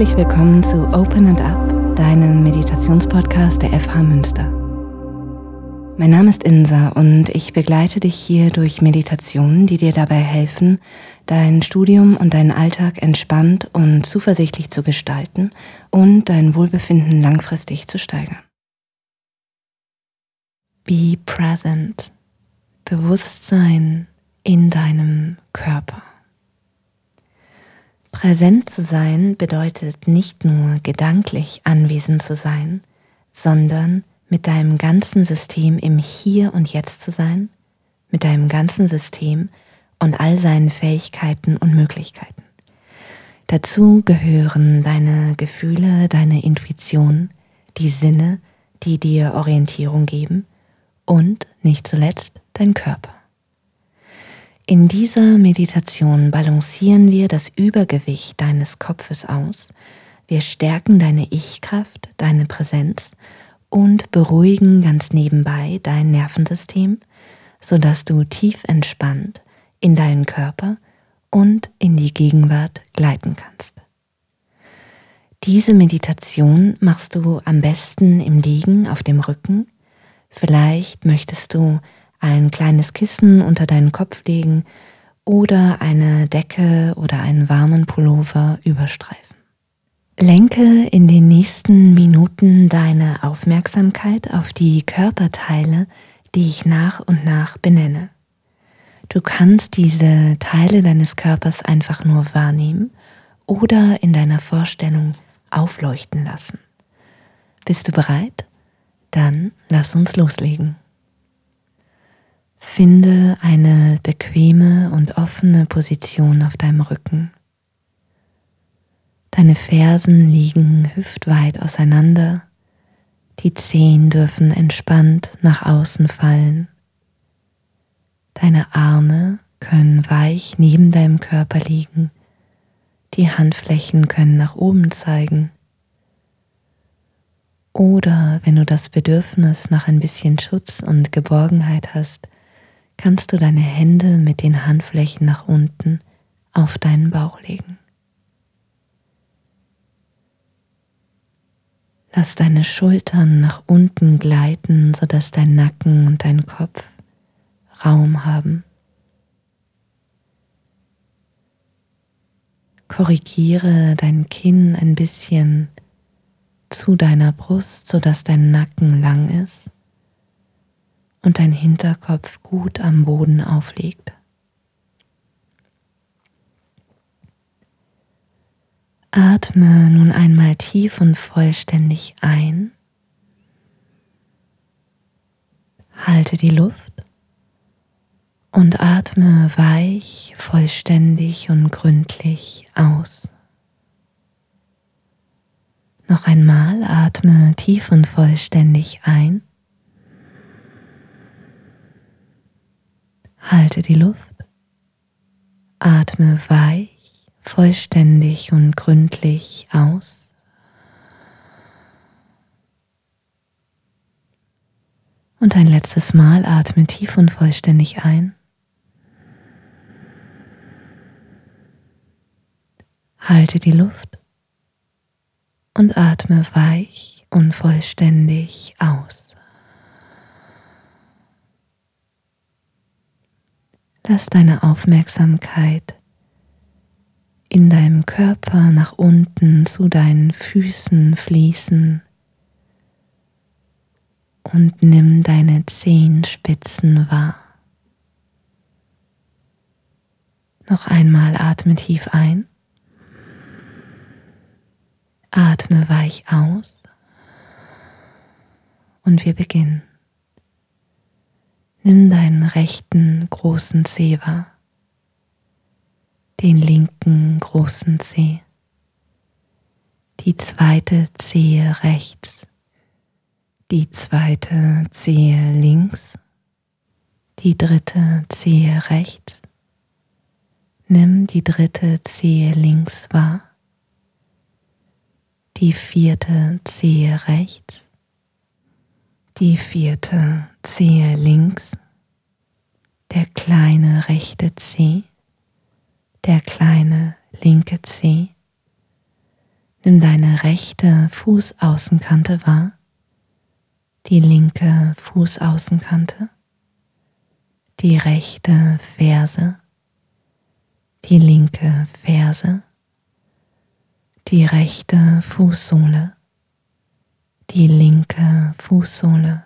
Herzlich willkommen zu Open and Up, deinem Meditationspodcast der FH Münster. Mein Name ist Insa und ich begleite dich hier durch Meditationen, die dir dabei helfen, dein Studium und deinen Alltag entspannt und zuversichtlich zu gestalten und dein Wohlbefinden langfristig zu steigern. Be present. Bewusstsein in deinem Körper. Präsent zu sein bedeutet nicht nur gedanklich anwesend zu sein, sondern mit deinem ganzen System im Hier und Jetzt zu sein, mit deinem ganzen System und all seinen Fähigkeiten und Möglichkeiten. Dazu gehören deine Gefühle, deine Intuition, die Sinne, die dir Orientierung geben und nicht zuletzt dein Körper. In dieser Meditation balancieren wir das Übergewicht deines Kopfes aus, wir stärken deine Ich-Kraft, deine Präsenz und beruhigen ganz nebenbei dein Nervensystem, sodass du tief entspannt in deinen Körper und in die Gegenwart gleiten kannst. Diese Meditation machst du am besten im Liegen auf dem Rücken. Vielleicht möchtest du ein kleines Kissen unter deinen Kopf legen oder eine Decke oder einen warmen Pullover überstreifen. Lenke in den nächsten Minuten deine Aufmerksamkeit auf die Körperteile, die ich nach und nach benenne. Du kannst diese Teile deines Körpers einfach nur wahrnehmen oder in deiner Vorstellung aufleuchten lassen. Bist du bereit? Dann lass uns loslegen. Finde eine bequeme und offene Position auf deinem Rücken. Deine Fersen liegen hüftweit auseinander, die Zehen dürfen entspannt nach außen fallen. Deine Arme können weich neben deinem Körper liegen, die Handflächen können nach oben zeigen. Oder wenn du das Bedürfnis nach ein bisschen Schutz und Geborgenheit hast, kannst du deine Hände mit den Handflächen nach unten auf deinen Bauch legen. Lass deine Schultern nach unten gleiten, sodass dein Nacken und dein Kopf Raum haben. Korrigiere dein Kinn ein bisschen zu deiner Brust, sodass dein Nacken lang ist und dein Hinterkopf gut am Boden aufliegt. Atme nun einmal tief und vollständig ein. Halte die Luft und atme weich, vollständig und gründlich aus. Noch einmal atme tief und vollständig ein. Halte die Luft, atme weich, vollständig und gründlich aus. Und ein letztes Mal atme tief und vollständig ein. Halte die Luft und atme weich und vollständig aus. Lass deine Aufmerksamkeit in deinem Körper nach unten zu deinen Füßen fließen und nimm deine Zehenspitzen wahr. Noch einmal atme tief ein, atme weich aus und wir beginnen. Nimm deinen rechten großen Zeh wahr, den linken großen Zeh, die zweite Zehe rechts, die zweite Zehe links, die dritte Zehe rechts. Nimm die dritte Zehe links wahr, die vierte Zehe rechts, die vierte Zehe links, der kleine rechte Zeh, der kleine linke Zeh, Nimm deine rechte Fußaußenkante wahr, die linke Fußaußenkante, die rechte Ferse, die linke Ferse, die rechte Fußsohle, die linke Fußsohle,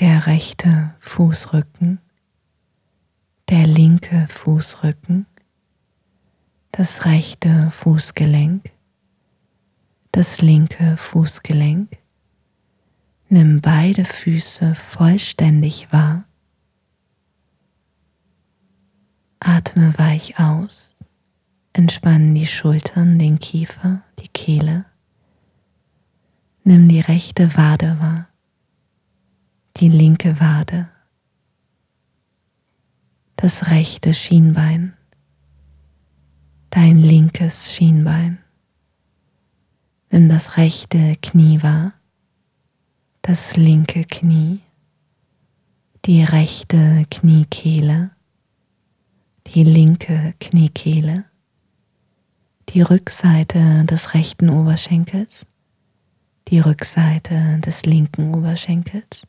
der rechte Fußrücken, der linke Fußrücken, das rechte Fußgelenk, das linke Fußgelenk. Nimm beide Füße vollständig wahr. Atme weich aus. Entspannen die Schultern, den Kiefer, die Kehle. Nimm die rechte Wade wahr, die linke Wade, das rechte Schienbein, dein linkes Schienbein. Nimm das rechte Knie wahr, das linke Knie, die rechte Kniekehle, die linke Kniekehle, die Rückseite des rechten Oberschenkels, die Rückseite des linken Oberschenkels.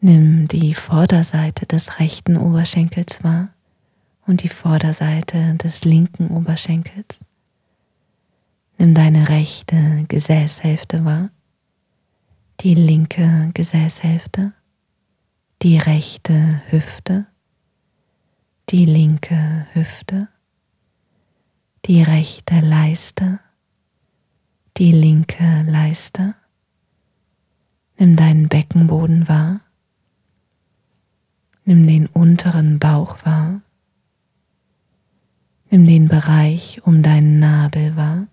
Nimm die Vorderseite des rechten Oberschenkels wahr und die Vorderseite des linken Oberschenkels. Nimm deine rechte Gesäßhälfte wahr, die linke Gesäßhälfte, die rechte Hüfte, die linke Hüfte, die rechte Leiste, die linke Leiste. Nimm deinen Beckenboden wahr. Nimm den unteren Bauch wahr. Nimm den Bereich um deinen Nabel wahr.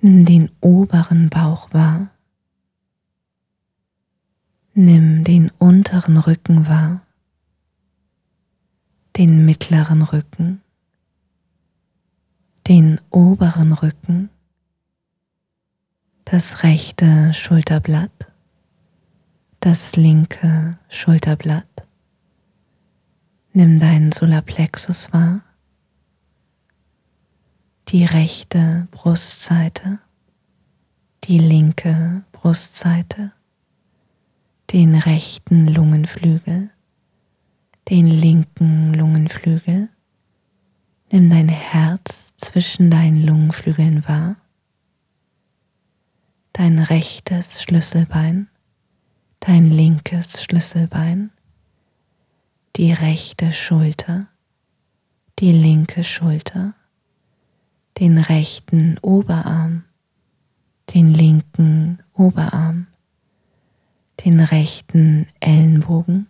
Nimm den oberen Bauch wahr. Nimm den unteren Rücken wahr, den mittleren Rücken, den oberen Rücken, das rechte Schulterblatt, das linke Schulterblatt. Nimm deinen Solarplexus wahr, die rechte Brustseite, die linke Brustseite, den rechten Lungenflügel, den linken Lungenflügel. Nimm dein Herz zwischen deinen Lungenflügeln wahr, dein rechtes Schlüsselbein, dein linkes Schlüsselbein, die rechte Schulter, die linke Schulter, den rechten Oberarm, den linken Oberarm, den rechten Ellenbogen,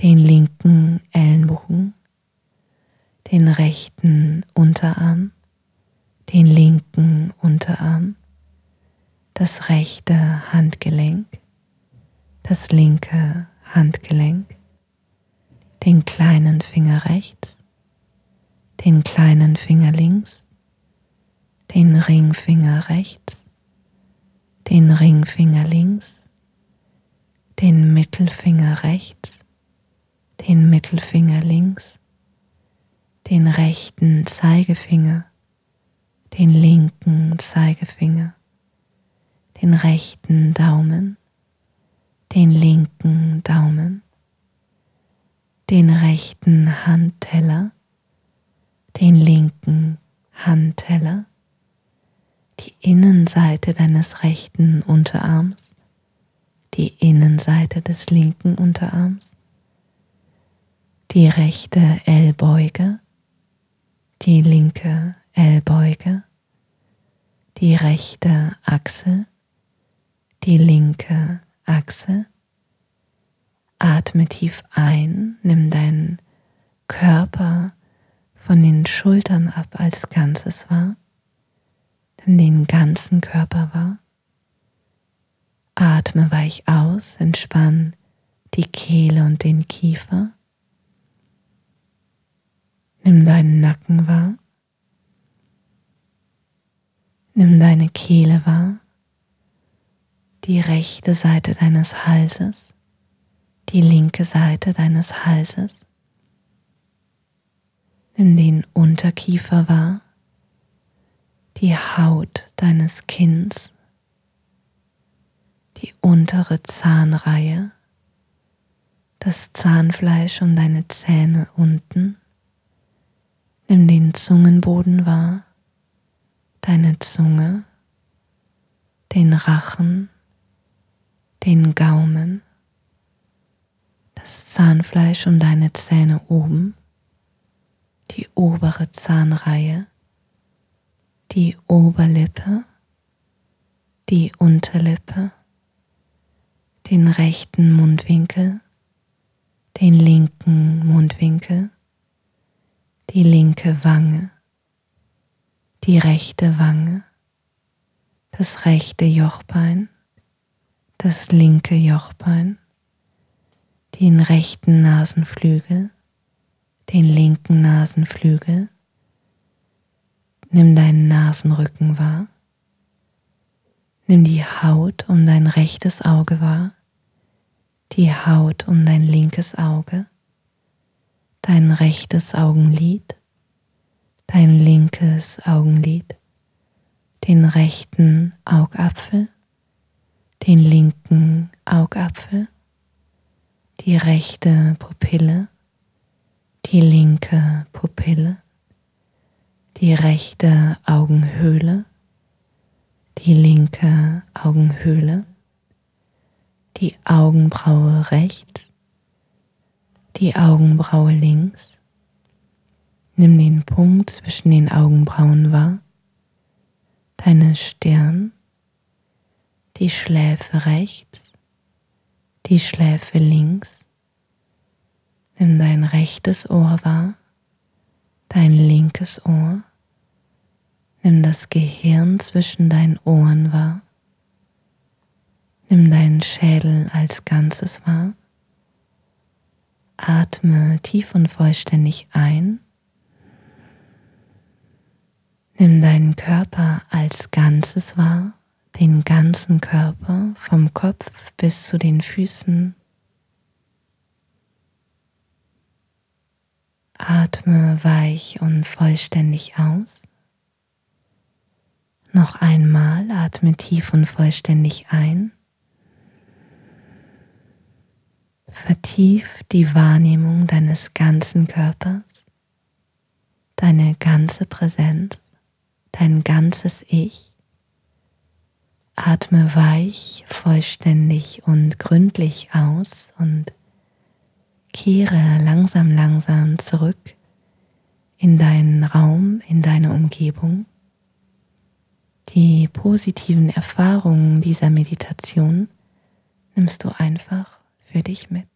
den linken Ellenbogen, den rechten Unterarm, den linken Unterarm, das rechte Handgelenk, das linke Handgelenk, den kleinen Finger rechts, den kleinen Finger links, den Ringfinger rechts, den Ringfinger links, den Mittelfinger rechts, den Mittelfinger links, den rechten Zeigefinger, den linken Zeigefinger, den rechten Daumen, den linken Daumen, den rechten Handteller, den linken Handteller, die Innenseite deines rechten Unterarms, die Innenseite des linken Unterarms, die rechte Ellbeuge, die linke Ellbeuge, die rechte Achsel, die linke Achsel. Atme tief ein, nimm deinen Körper von den Schultern ab als Ganzes wahr. Nimm den ganzen Körper wahr. Atme weich aus, entspann die Kehle und den Kiefer. Nimm deinen Nacken wahr. Nimm deine Kehle wahr, die rechte Seite deines Halses, die linke Seite deines Halses. Nimm den Unterkiefer wahr, die Haut deines Kinns, die untere Zahnreihe, das Zahnfleisch um deine Zähne unten. Nimm den Zungenboden wahr, deine Zunge, den Rachen, den Gaumen, das Zahnfleisch um deine Zähne oben, die obere Zahnreihe, die Oberlippe, die Unterlippe, den rechten Mundwinkel, den linken Mundwinkel, die linke Wange, die rechte Wange, das rechte Jochbein, das linke Jochbein, den rechten Nasenflügel, den linken Nasenflügel. Nimm deinen Nasenrücken wahr. Nimm die Haut um dein rechtes Auge wahr, die Haut um dein linkes Auge, dein rechtes Augenlid, dein linkes Augenlid, den rechten Augapfel, den linken Augapfel, die rechte Pupille, die linke Pupille, die rechte Augenhöhle, die linke Augenhöhle, die Augenbraue rechts, die Augenbraue links. Nimm den Punkt zwischen den Augenbrauen wahr, deine Stirn, die Schläfe rechts, die Schläfe links. Nimm dein rechtes Ohr wahr, dein linkes Ohr. Nimm das Gehirn zwischen deinen Ohren wahr. Nimm deinen Schädel als Ganzes wahr. Atme tief und vollständig ein. Nimm deinen Körper als Ganzes wahr, den ganzen Körper vom Kopf bis zu den Füßen. Atme weich und vollständig aus. Noch einmal atme tief und vollständig ein. Vertief die Wahrnehmung deines ganzen Körpers, deine ganze Präsenz, dein ganzes Ich. Atme weich, vollständig und gründlich aus und kehre langsam, langsam zurück in deinen Raum, in deine Umgebung. Die positiven Erfahrungen dieser Meditation nimmst du einfach für dich mit.